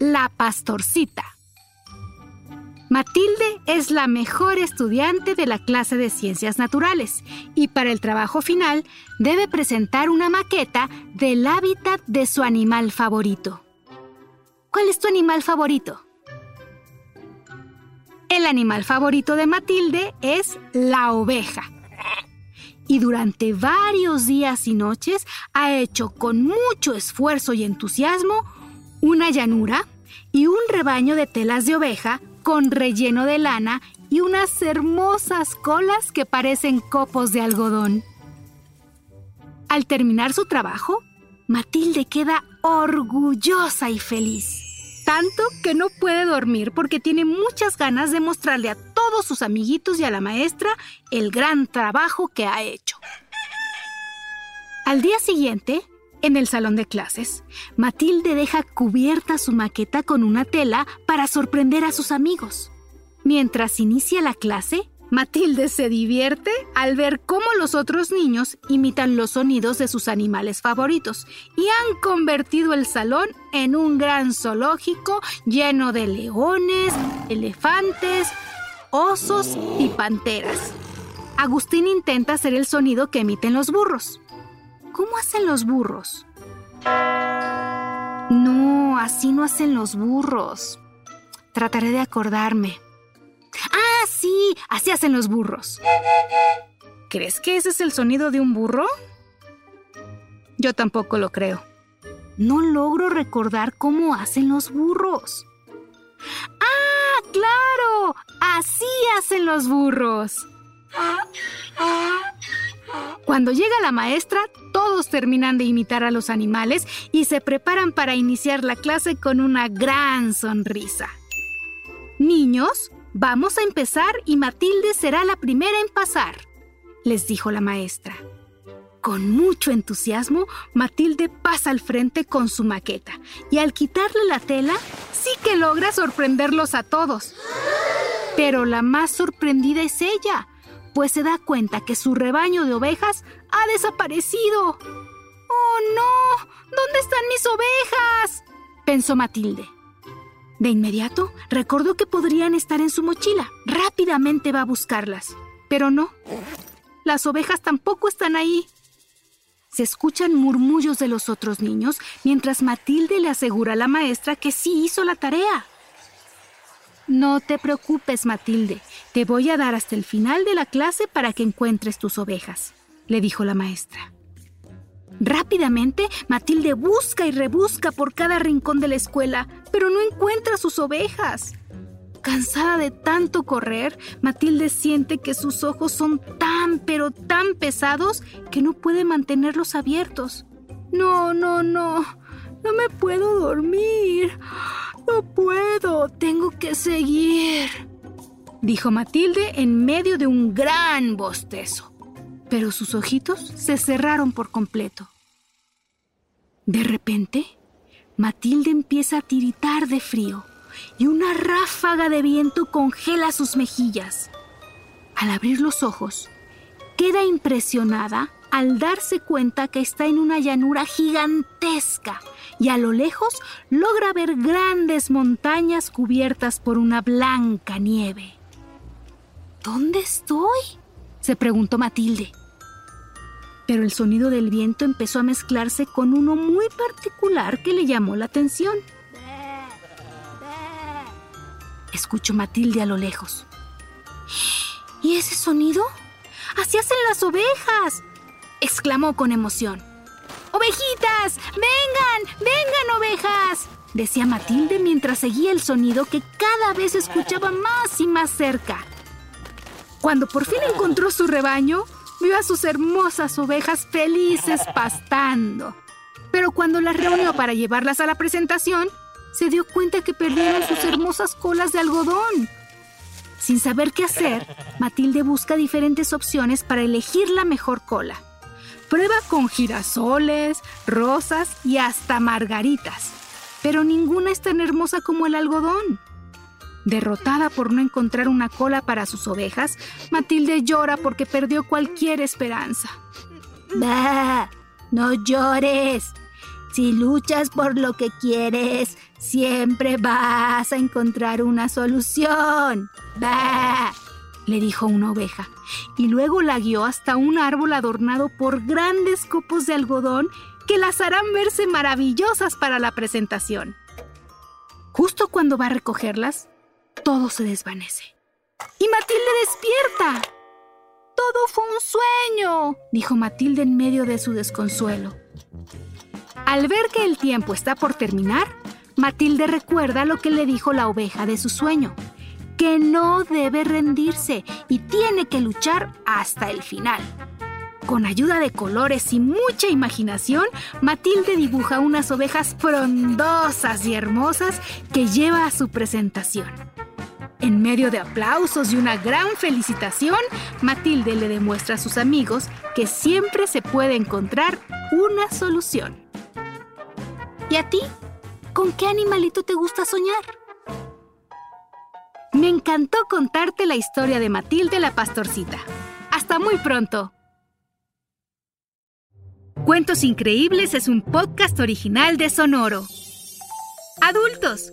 la pastorcita. Matilde es la mejor estudiante de la clase de ciencias naturales y para el trabajo final debe presentar una maqueta del hábitat de su animal favorito. ¿Cuál es tu animal favorito? El animal favorito de Matilde es la oveja. Y durante varios días y noches ha hecho con mucho esfuerzo y entusiasmo una llanura y un rebaño de telas de oveja con relleno de lana y unas hermosas colas que parecen copos de algodón. Al terminar su trabajo, Matilde queda orgullosa y feliz. Tanto que no puede dormir porque tiene muchas ganas de mostrarle a todos sus amiguitos y a la maestra el gran trabajo que ha hecho. Al día siguiente, en el salón de clases, Matilde deja cubierta su maqueta con una tela para sorprender a sus amigos. Mientras inicia la clase, Matilde se divierte al ver cómo los otros niños imitan los sonidos de sus animales favoritos y han convertido el salón en un gran zoológico lleno de leones, elefantes, osos y panteras. Agustín intenta hacer el sonido que emiten los burros. ¿Cómo hacen los burros? No, así no hacen los burros. Trataré de acordarme. Ah, sí, así hacen los burros. ¿Crees que ese es el sonido de un burro? Yo tampoco lo creo. No logro recordar cómo hacen los burros. ¡Ah, claro! Así hacen los burros. Cuando llega la maestra, todos terminan de imitar a los animales y se preparan para iniciar la clase con una gran sonrisa. Niños, vamos a empezar y Matilde será la primera en pasar, les dijo la maestra. Con mucho entusiasmo, Matilde pasa al frente con su maqueta y al quitarle la tela, sí que logra sorprenderlos a todos. Pero la más sorprendida es ella, pues se da cuenta que su rebaño de ovejas ha desaparecido. ¡Oh, no! ¿Dónde están mis ovejas? pensó Matilde. De inmediato recordó que podrían estar en su mochila. Rápidamente va a buscarlas. Pero no. Las ovejas tampoco están ahí. Se escuchan murmullos de los otros niños mientras Matilde le asegura a la maestra que sí hizo la tarea. No te preocupes, Matilde. Te voy a dar hasta el final de la clase para que encuentres tus ovejas, le dijo la maestra. Rápidamente, Matilde busca y rebusca por cada rincón de la escuela, pero no encuentra sus ovejas. Cansada de tanto correr, Matilde siente que sus ojos son tan, pero tan pesados que no puede mantenerlos abiertos. No, no, no, no me puedo dormir. No puedo, tengo que seguir, dijo Matilde en medio de un gran bostezo. Pero sus ojitos se cerraron por completo. De repente, Matilde empieza a tiritar de frío y una ráfaga de viento congela sus mejillas. Al abrir los ojos, queda impresionada al darse cuenta que está en una llanura gigantesca y a lo lejos logra ver grandes montañas cubiertas por una blanca nieve. ¿Dónde estoy? se preguntó Matilde. Pero el sonido del viento empezó a mezclarse con uno muy particular que le llamó la atención. Escuchó Matilde a lo lejos. ¿Y ese sonido? ¡Así hacen las ovejas! exclamó con emoción. ¡Ovejitas! ¡Vengan! ¡Vengan, ovejas! decía Matilde mientras seguía el sonido que cada vez escuchaba más y más cerca. Cuando por fin encontró su rebaño, vio a sus hermosas ovejas felices pastando. Pero cuando las reunió para llevarlas a la presentación, se dio cuenta que perdieron sus hermosas colas de algodón. Sin saber qué hacer, Matilde busca diferentes opciones para elegir la mejor cola. Prueba con girasoles, rosas y hasta margaritas, pero ninguna es tan hermosa como el algodón. Derrotada por no encontrar una cola para sus ovejas, Matilde llora porque perdió cualquier esperanza. ¡Bah! No llores. Si luchas por lo que quieres, siempre vas a encontrar una solución. ¡Bah! le dijo una oveja, y luego la guió hasta un árbol adornado por grandes copos de algodón que las harán verse maravillosas para la presentación. Justo cuando va a recogerlas, todo se desvanece. Y Matilde despierta. Todo fue un sueño, dijo Matilde en medio de su desconsuelo. Al ver que el tiempo está por terminar, Matilde recuerda lo que le dijo la oveja de su sueño, que no debe rendirse y tiene que luchar hasta el final. Con ayuda de colores y mucha imaginación, Matilde dibuja unas ovejas frondosas y hermosas que lleva a su presentación. En medio de aplausos y una gran felicitación, Matilde le demuestra a sus amigos que siempre se puede encontrar una solución. ¿Y a ti? ¿Con qué animalito te gusta soñar? Me encantó contarte la historia de Matilde la Pastorcita. Hasta muy pronto. Cuentos Increíbles es un podcast original de Sonoro. Adultos,